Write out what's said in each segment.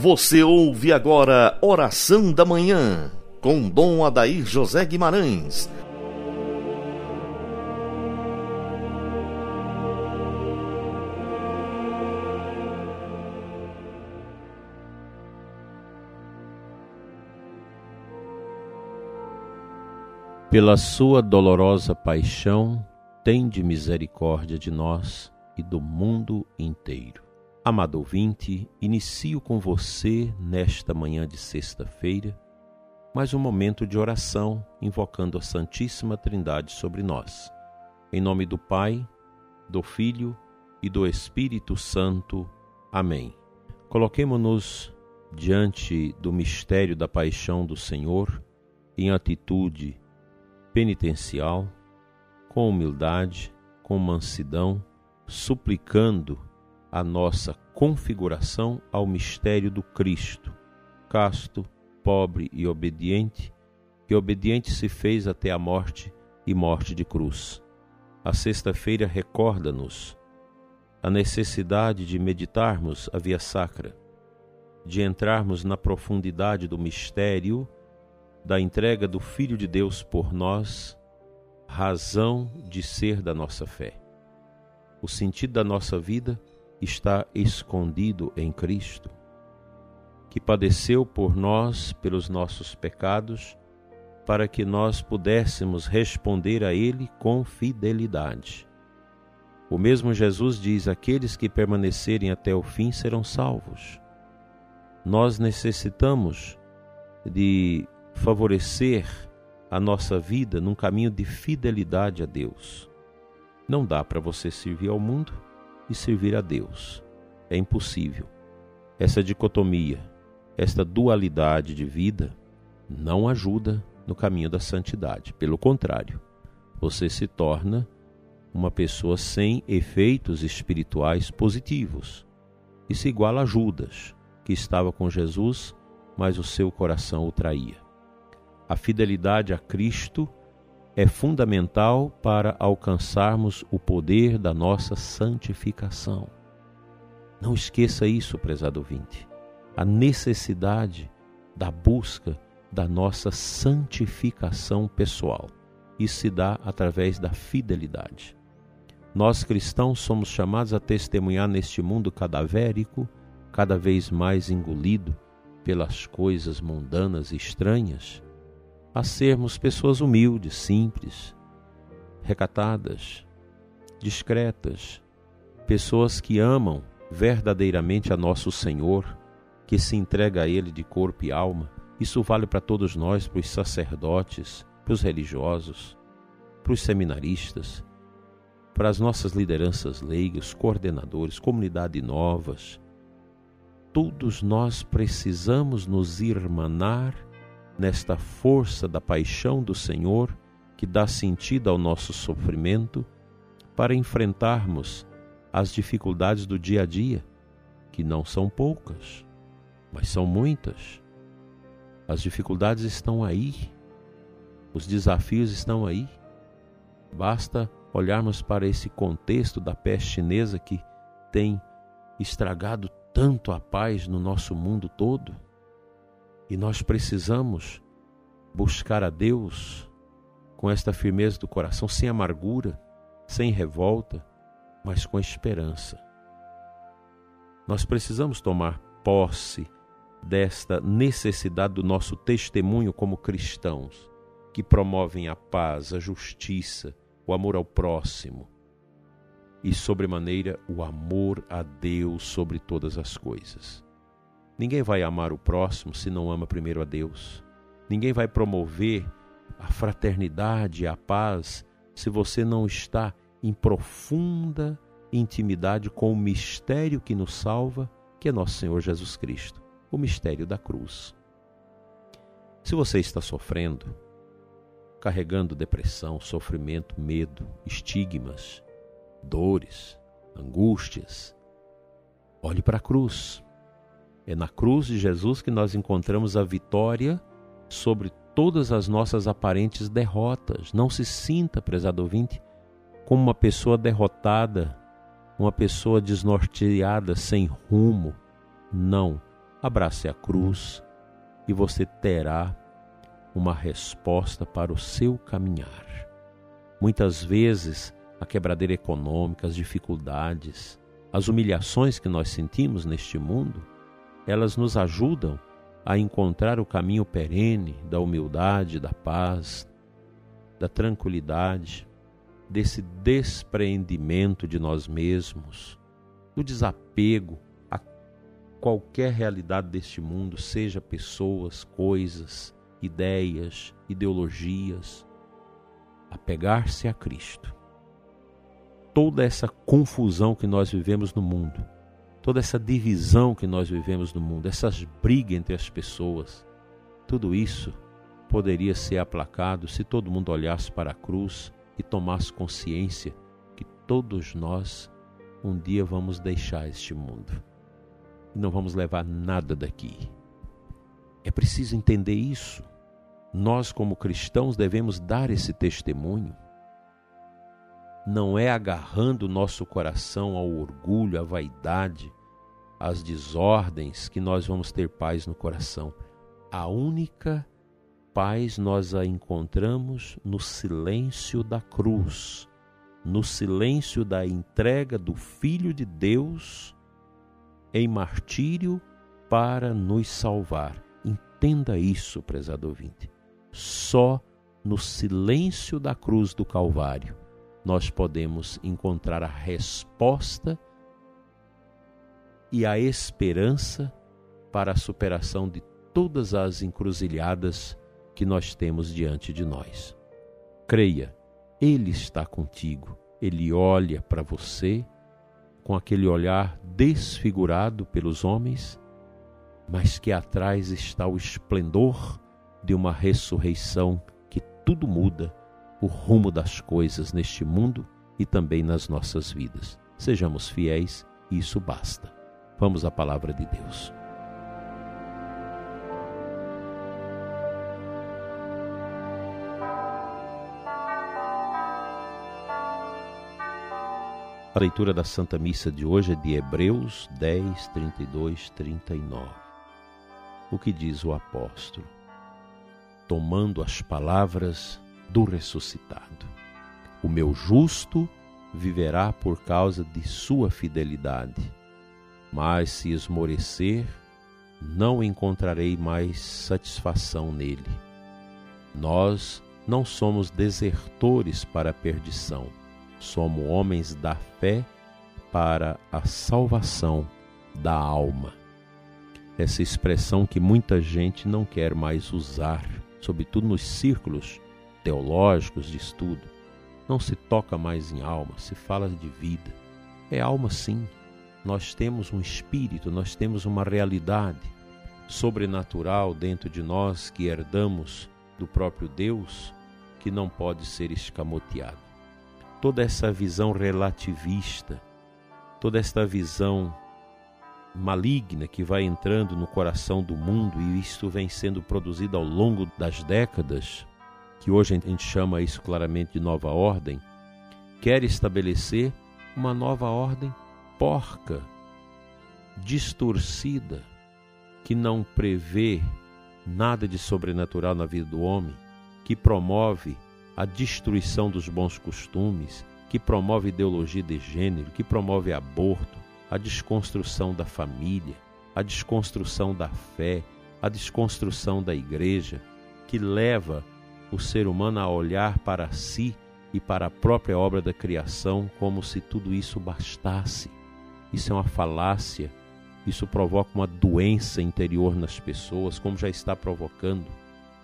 Você ouve agora Oração da Manhã, com Dom Adair José Guimarães. Pela sua dolorosa paixão, tende misericórdia de nós e do mundo inteiro. Amado ouvinte, inicio com você, nesta manhã de sexta-feira, mais um momento de oração invocando a Santíssima Trindade sobre nós. Em nome do Pai, do Filho e do Espírito Santo. Amém. Coloquemo-nos diante do mistério da paixão do Senhor em atitude penitencial, com humildade, com mansidão, suplicando a nossa configuração ao mistério do Cristo, casto, pobre e obediente, que obediente se fez até a morte e morte de cruz. A sexta-feira recorda-nos a necessidade de meditarmos a via sacra, de entrarmos na profundidade do mistério da entrega do Filho de Deus por nós, razão de ser da nossa fé. O sentido da nossa vida está escondido em Cristo, que padeceu por nós pelos nossos pecados, para que nós pudéssemos responder a Ele com fidelidade. O mesmo Jesus diz: aqueles que permanecerem até o fim serão salvos. Nós necessitamos de favorecer a nossa vida num caminho de fidelidade a Deus. Não dá para você servir ao mundo e servir a Deus. É impossível. Essa dicotomia, esta dualidade de vida, não ajuda no caminho da santidade. Pelo contrário, você se torna uma pessoa sem efeitos espirituais positivos. Se iguala a Judas, que estava com Jesus, mas o seu coração o traía. A fidelidade a Cristo é fundamental para alcançarmos o poder da nossa santificação. Não esqueça isso, prezado ouvinte. A necessidade da busca da nossa santificação pessoal. Isso se dá através da fidelidade. Nós cristãos somos chamados a testemunhar neste mundo cadavérico, cada vez mais engolido pelas coisas mundanas e estranhas, a sermos pessoas humildes, simples, recatadas, discretas, pessoas que amam verdadeiramente a nosso Senhor, que se entrega a Ele de corpo e alma. Isso vale para todos nós, para os sacerdotes, para os religiosos, para os seminaristas, para as nossas lideranças leigas, coordenadores, comunidade novas. Todos nós precisamos nos irmanar nesta força da paixão do Senhor que dá sentido ao nosso sofrimento para enfrentarmos as dificuldades do dia a dia, que não são poucas, mas são muitas. As dificuldades estão aí, os desafios estão aí. Basta olharmos para esse contexto da peste chinesa que tem estragado tanto a paz no nosso mundo todo e nós precisamos buscar a Deus com esta firmeza do coração, sem amargura, sem revolta, mas com esperança. Nós precisamos tomar posse desta necessidade do nosso testemunho como cristãos, que promovem a paz, a justiça, o amor ao próximo e, sobremaneira, o amor a Deus sobre todas as coisas. Ninguém vai amar o próximo se não ama primeiro a Deus. Ninguém vai promover a fraternidade, a paz, se você não está em profunda intimidade com o mistério que nos salva, que é nosso Senhor Jesus Cristo, o mistério da cruz. Se você está sofrendo, carregando depressão, sofrimento, medo, estigmas, dores, angústias, olhe para a cruz. É na cruz de Jesus que nós encontramos a vitória sobre todas as nossas aparentes derrotas. Não se sinta, prezado ouvinte, como uma pessoa derrotada, uma pessoa desnorteada, sem rumo. Não. abrace a cruz e você terá uma resposta para o seu caminhar. Muitas vezes, a quebradeira econômica, as dificuldades, as humilhações que nós sentimos neste mundo, elas nos ajudam a encontrar o caminho perene da humildade, da paz, da tranquilidade, desse despreendimento de nós mesmos, do desapego a qualquer realidade deste mundo, seja pessoas, coisas, ideias, ideologias, apegar-se a Cristo. Toda essa confusão que nós vivemos no mundo, toda essa divisão que nós vivemos no mundo, essas brigas entre as pessoas, tudo isso poderia ser aplacado se todo mundo olhasse para a cruz e tomasse consciência que todos nós um dia vamos deixar este mundo e não vamos levar nada daqui. É preciso entender isso. Nós, como cristãos, devemos dar esse testemunho. Não é agarrando nosso coração ao orgulho, à vaidade, às desordens que nós vamos ter paz no coração. A única paz nós a encontramos no silêncio da cruz, no silêncio da entrega do Filho de Deus em martírio para nos salvar. Entenda isso, prezado ouvinte. Só no silêncio da cruz do Calvário nós podemos encontrar a resposta e a esperança para a superação de todas as encruzilhadas que nós temos diante de nós. Creia, Ele está contigo, Ele olha para você com aquele olhar desfigurado pelos homens, mas que atrás está o esplendor de uma ressurreição que tudo muda o rumo das coisas neste mundo e também nas nossas vidas. Sejamos fiéis e isso basta. Vamos à palavra de Deus. A leitura da Santa Missa de hoje é de Hebreus 10, 32, 39. O que diz o apóstolo? Tomando as palavras do ressuscitado. O meu justo viverá por causa de sua fidelidade, mas se esmorecer, não encontrarei mais satisfação nele. Nós não somos desertores para a perdição, somos homens da fé para a salvação da alma. Essa expressão que muita gente não quer mais usar, sobretudo nos círculos teológicos de estudo. Não se toca mais em alma, se fala de vida. É alma sim. Nós temos um espírito, nós temos uma realidade sobrenatural dentro de nós que herdamos do próprio Deus que não pode ser escamoteado. Toda essa visão relativista, toda esta visão maligna que vai entrando no coração do mundo e isto vem sendo produzido ao longo das décadas que hoje a gente chama isso claramente de nova ordem, quer estabelecer uma nova ordem porca, distorcida, que não prevê nada de sobrenatural na vida do homem, que promove a destruição dos bons costumes, que promove ideologia de gênero, que promove aborto, a desconstrução da família, a desconstrução da fé, a desconstrução da igreja, que leva o ser humano a olhar para si e para a própria obra da criação como se tudo isso bastasse. Isso é uma falácia, isso provoca uma doença interior nas pessoas, como já está provocando.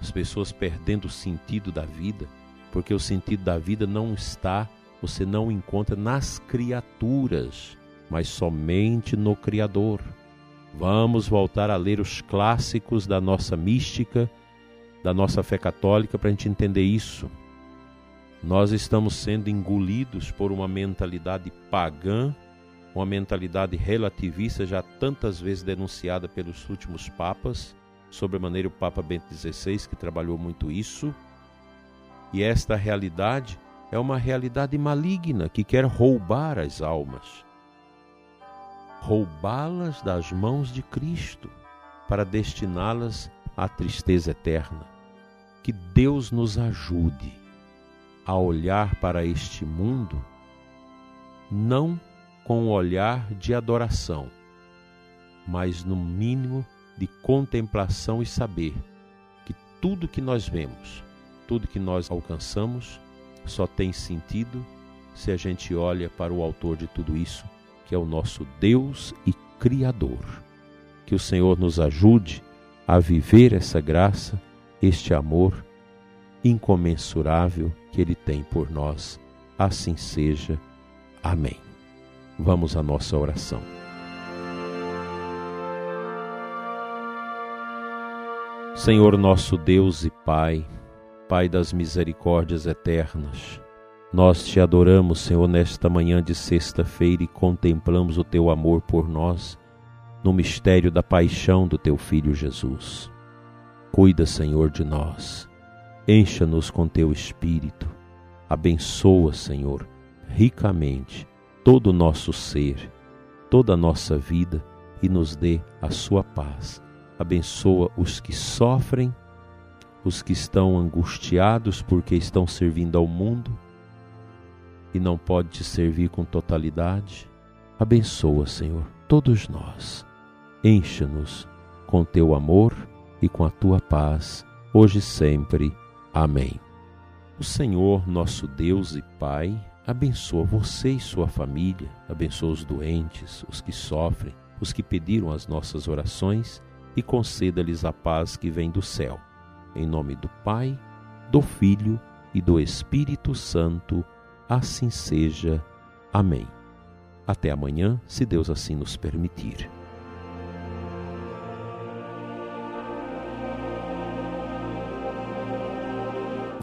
As pessoas perdendo o sentido da vida, porque o sentido da vida não está, você não encontra nas criaturas, mas somente no Criador. Vamos voltar a ler os clássicos da nossa mística da nossa fé católica para a gente entender isso. Nós estamos sendo engolidos por uma mentalidade pagã, uma mentalidade relativista, já tantas vezes denunciada pelos últimos papas, sobremaneira o Papa Bento XVI, que trabalhou muito isso. E esta realidade é uma realidade maligna que quer roubar as almas, roubá-las das mãos de Cristo. para destiná-las à tristeza eterna. Que Deus nos ajude a olhar para este mundo não com o olhar de adoração, mas no mínimo de contemplação e saber que tudo que nós vemos, tudo que nós alcançamos, só tem sentido se a gente olha para o autor de tudo isso, que é o nosso Deus e Criador. Que o Senhor nos ajude a viver essa graça, este amor incomensurável que Ele tem por nós. Assim seja. Amém. Vamos à nossa oração. Senhor nosso Deus e Pai, Pai das misericórdias eternas, nós te adoramos, Senhor, nesta manhã de sexta-feira e contemplamos o teu amor por nós no mistério da paixão do teu filho Jesus. Cuida, Senhor, de nós. Encha-nos com teu espírito. Abençoa, Senhor, ricamente todo o nosso ser, toda a nossa vida e nos dê a sua paz. Abençoa os que sofrem, os que estão angustiados porque estão servindo ao mundo e não pode te servir com totalidade. Abençoa, Senhor, todos nós. Encha-nos com teu amor e com a tua paz, hoje e sempre. Amém. O Senhor, nosso Deus e Pai, abençoa você e sua família, abençoa os doentes, os que sofrem, os que pediram as nossas orações e conceda-lhes a paz que vem do céu. Em nome do Pai, do Filho e do Espírito Santo. Assim seja. Amém. Até amanhã, se Deus assim nos permitir.